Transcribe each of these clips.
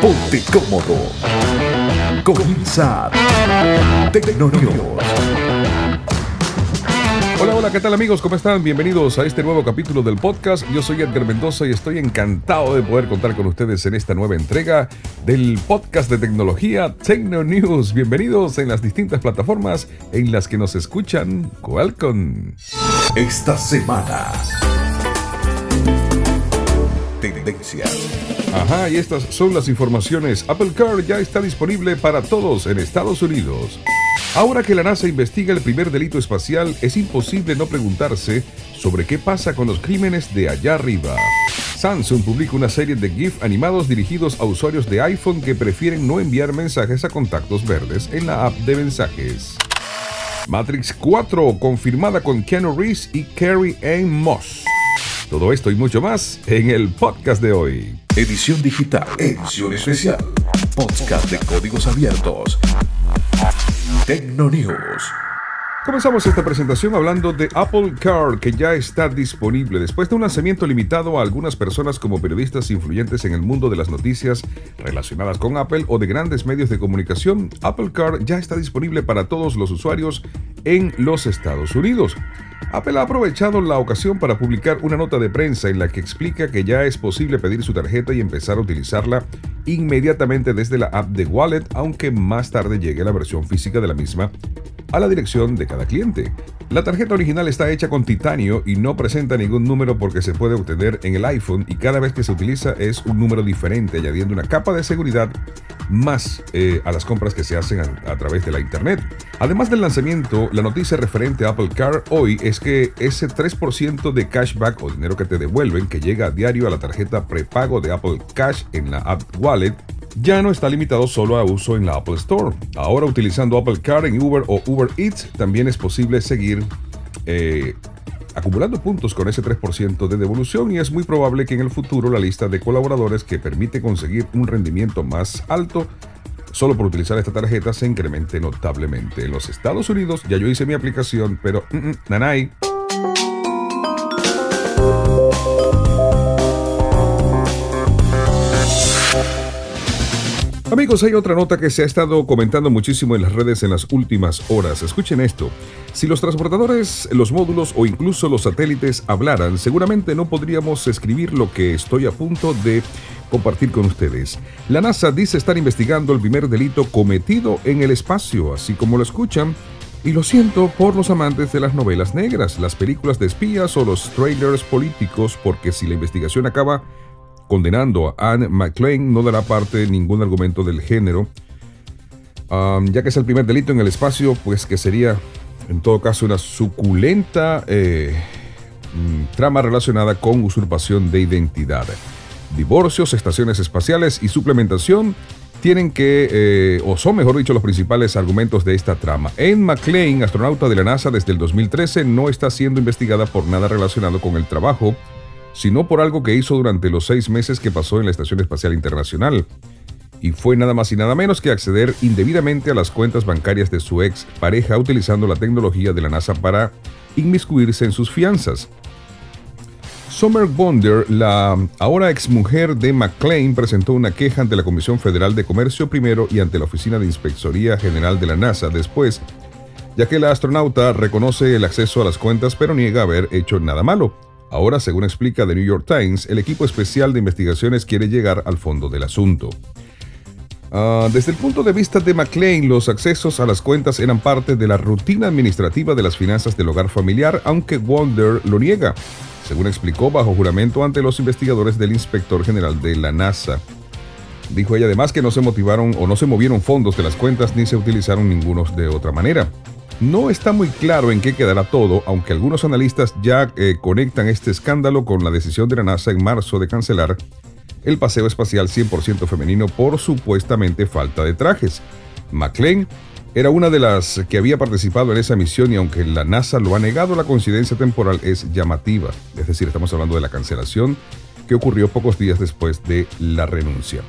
Ponte cómodo. Comienza Tecnonews. Hola, hola, ¿qué tal amigos? ¿Cómo están? Bienvenidos a este nuevo capítulo del podcast. Yo soy Edgar Mendoza y estoy encantado de poder contar con ustedes en esta nueva entrega del podcast de tecnología Tecno News. Bienvenidos en las distintas plataformas en las que nos escuchan. Welcome. Esta semana. Tendencias. Ajá, y estas son las informaciones. Apple Car ya está disponible para todos en Estados Unidos. Ahora que la NASA investiga el primer delito espacial, es imposible no preguntarse sobre qué pasa con los crímenes de allá arriba. Samsung publica una serie de GIF animados dirigidos a usuarios de iPhone que prefieren no enviar mensajes a contactos verdes en la app de mensajes. Matrix 4 confirmada con Keanu Reeves y Carrie Ann Moss. Todo esto y mucho más en el podcast de hoy. Edición digital. Edición especial. Podcast de códigos abiertos. Tecnonews. Comenzamos esta presentación hablando de Apple Car, que ya está disponible. Después de un lanzamiento limitado a algunas personas como periodistas influyentes en el mundo de las noticias relacionadas con Apple o de grandes medios de comunicación, Apple Car ya está disponible para todos los usuarios en los Estados Unidos. Apple ha aprovechado la ocasión para publicar una nota de prensa en la que explica que ya es posible pedir su tarjeta y empezar a utilizarla inmediatamente desde la app de Wallet, aunque más tarde llegue la versión física de la misma a la dirección de cada cliente. La tarjeta original está hecha con titanio y no presenta ningún número porque se puede obtener en el iPhone y cada vez que se utiliza es un número diferente, añadiendo una capa de seguridad más eh, a las compras que se hacen a, a, través de la Internet. Además del lanzamiento, la noticia referente a Apple Car hoy es que ese 3% de cashback o dinero que te devuelven que llega a diario a la tarjeta prepago de Apple Cash en la app Wallet ya no está limitado solo a uso en la Apple Store. Ahora utilizando Apple Car en Uber o Uber Eats también es posible seguir eh, acumulando puntos con ese 3% de devolución y es muy probable que en el futuro la lista de colaboradores que permite conseguir un rendimiento más alto solo por utilizar esta tarjeta se incremente notablemente. En los Estados Unidos ya yo hice mi aplicación, pero mm, mm, nanay. Amigos, hay otra nota que se ha estado comentando muchísimo en las redes en las últimas horas. Escuchen esto. Si los transportadores, los módulos o incluso los satélites hablaran, seguramente no podríamos escribir lo que estoy a punto de compartir con ustedes. La NASA dice estar investigando el primer delito cometido en el espacio, así como lo escuchan. Y lo siento por los amantes de las novelas negras, las películas de espías o los trailers políticos, porque si la investigación acaba condenando a Anne McLean no dará parte ningún argumento del género, ya que es el primer delito en el espacio, pues que sería en todo caso una suculenta eh, mm, trama relacionada con usurpación de identidad. Divorcios, estaciones espaciales y suplementación tienen que, eh, o son mejor dicho, los principales argumentos de esta trama. Anne McLean, astronauta de la NASA desde el 2013, no está siendo investigada por nada relacionado con el trabajo sino por algo que hizo durante los seis meses que pasó en la Estación Espacial Internacional. Y fue nada más y nada menos que acceder indebidamente a las cuentas bancarias de su ex pareja utilizando la tecnología de la NASA para inmiscuirse en sus fianzas. Summer Bonder, la ahora exmujer de McLean, presentó una queja ante la Comisión Federal de Comercio primero y ante la Oficina de Inspectoría General de la NASA después, ya que la astronauta reconoce el acceso a las cuentas pero niega haber hecho nada malo. Ahora, según explica The New York Times, el equipo especial de investigaciones quiere llegar al fondo del asunto. Uh, desde el punto de vista de McLean, los accesos a las cuentas eran parte de la rutina administrativa de las finanzas del hogar familiar, aunque Wonder lo niega, según explicó bajo juramento ante los investigadores del inspector general de la NASA. Dijo ella además que no se motivaron o no se movieron fondos de las cuentas ni se utilizaron ningunos de otra manera. No está muy claro en qué quedará todo, aunque algunos analistas ya eh, conectan este escándalo con la decisión de la NASA en marzo de cancelar el paseo espacial 100% femenino por supuestamente falta de trajes. McLean era una de las que había participado en esa misión y aunque la NASA lo ha negado, la coincidencia temporal es llamativa. Es decir, estamos hablando de la cancelación que ocurrió pocos días después de la renuncia.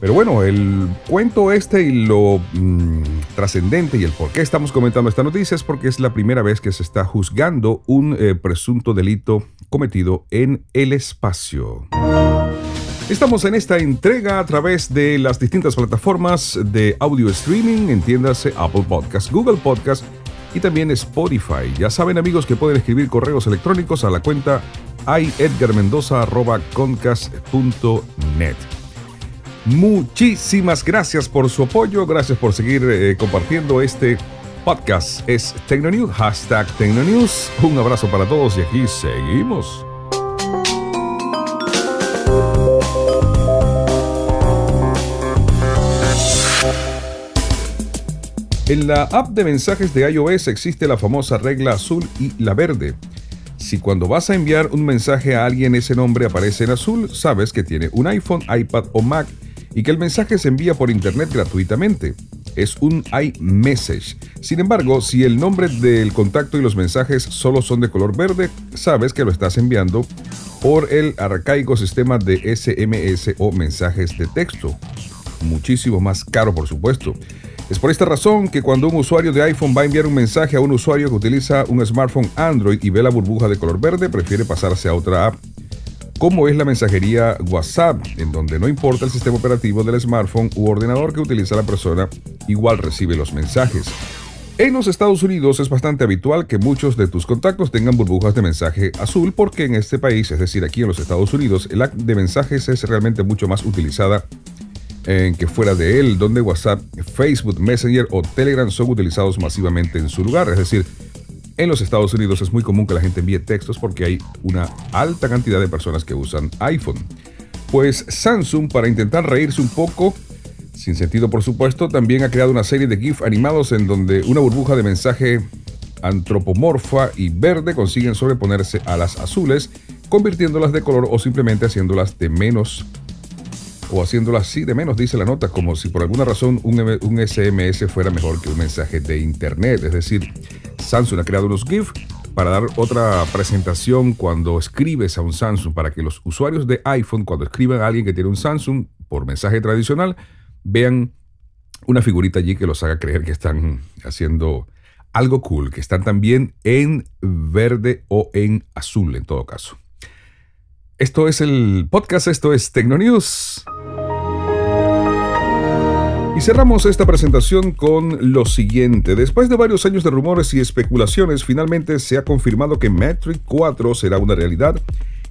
Pero bueno, el cuento este y lo mmm, trascendente y el por qué estamos comentando esta noticia es porque es la primera vez que se está juzgando un eh, presunto delito cometido en el espacio. Estamos en esta entrega a través de las distintas plataformas de audio streaming, entiéndase Apple Podcast, Google Podcast y también Spotify. Ya saben amigos que pueden escribir correos electrónicos a la cuenta iedgarmendoza.concast.net. Muchísimas gracias por su apoyo, gracias por seguir eh, compartiendo este podcast. Es Tecnonews, hashtag Tecnonews. Un abrazo para todos y aquí seguimos. En la app de mensajes de iOS existe la famosa regla azul y la verde. Si cuando vas a enviar un mensaje a alguien ese nombre aparece en azul, sabes que tiene un iPhone, iPad o Mac y que el mensaje se envía por internet gratuitamente. Es un iMessage. Sin embargo, si el nombre del contacto y los mensajes solo son de color verde, sabes que lo estás enviando por el arcaico sistema de SMS o mensajes de texto. Muchísimo más caro, por supuesto. Es por esta razón que cuando un usuario de iPhone va a enviar un mensaje a un usuario que utiliza un smartphone Android y ve la burbuja de color verde, prefiere pasarse a otra app, como es la mensajería WhatsApp, en donde no importa el sistema operativo del smartphone u ordenador que utiliza la persona, igual recibe los mensajes. En los Estados Unidos es bastante habitual que muchos de tus contactos tengan burbujas de mensaje azul porque en este país, es decir, aquí en los Estados Unidos, el app de mensajes es realmente mucho más utilizada en que fuera de él, donde WhatsApp, Facebook, Messenger o Telegram son utilizados masivamente en su lugar. Es decir, en los Estados Unidos es muy común que la gente envíe textos porque hay una alta cantidad de personas que usan iPhone. Pues Samsung, para intentar reírse un poco, sin sentido por supuesto, también ha creado una serie de GIF animados en donde una burbuja de mensaje antropomorfa y verde consiguen sobreponerse a las azules, convirtiéndolas de color o simplemente haciéndolas de menos o haciéndolo así de menos, dice la nota, como si por alguna razón un, un, SMS fuera mejor que un mensaje de Internet. Es decir, Samsung ha creado unos GIF para dar otra presentación cuando escribes a un Samsung, para que los usuarios de iPhone, cuando escriban a alguien que tiene un Samsung por mensaje tradicional, vean una figurita allí que los haga creer que están haciendo algo cool, que están también en verde o en azul en todo caso. Esto es el podcast, esto es Tecnonews. Y cerramos esta presentación con lo siguiente. Después de varios años de rumores y especulaciones, finalmente se ha confirmado que Matrix 4 será una realidad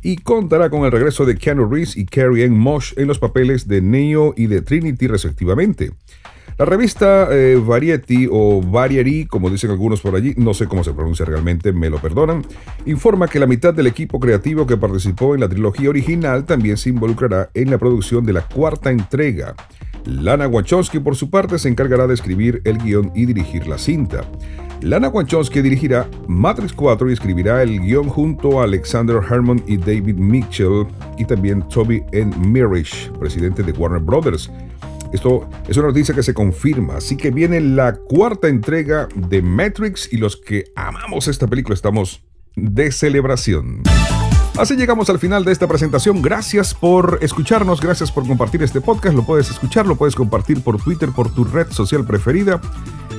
y contará con el regreso de Keanu Reeves y Carrie Ann Mosh en los papeles de Neo y de Trinity respectivamente. La revista eh, Variety o Variety, como dicen algunos por allí, no sé cómo se pronuncia realmente, me lo perdonan, informa que la mitad del equipo creativo que participó en la trilogía original también se involucrará en la producción de la cuarta entrega. Lana Wachowski, por su parte, se encargará de escribir el guion y dirigir la cinta. Lana Wachowski dirigirá Matrix 4 y escribirá el guion junto a Alexander Herman y David Mitchell y también Toby N. Mirish, presidente de Warner Brothers. Esto es una noticia que se confirma, así que viene la cuarta entrega de Matrix y los que amamos esta película estamos de celebración. Así llegamos al final de esta presentación. Gracias por escucharnos, gracias por compartir este podcast. Lo puedes escuchar, lo puedes compartir por Twitter, por tu red social preferida.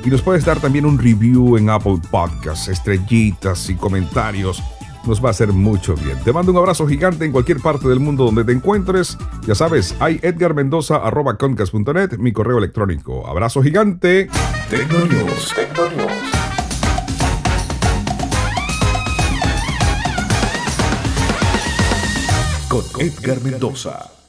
Y nos puedes dar también un review en Apple Podcasts, estrellitas y comentarios nos va a hacer mucho bien. Te mando un abrazo gigante en cualquier parte del mundo donde te encuentres. Ya sabes, hay edgarmendoza.concas.net, mi correo electrónico. Abrazo gigante. Edgar Mendoza.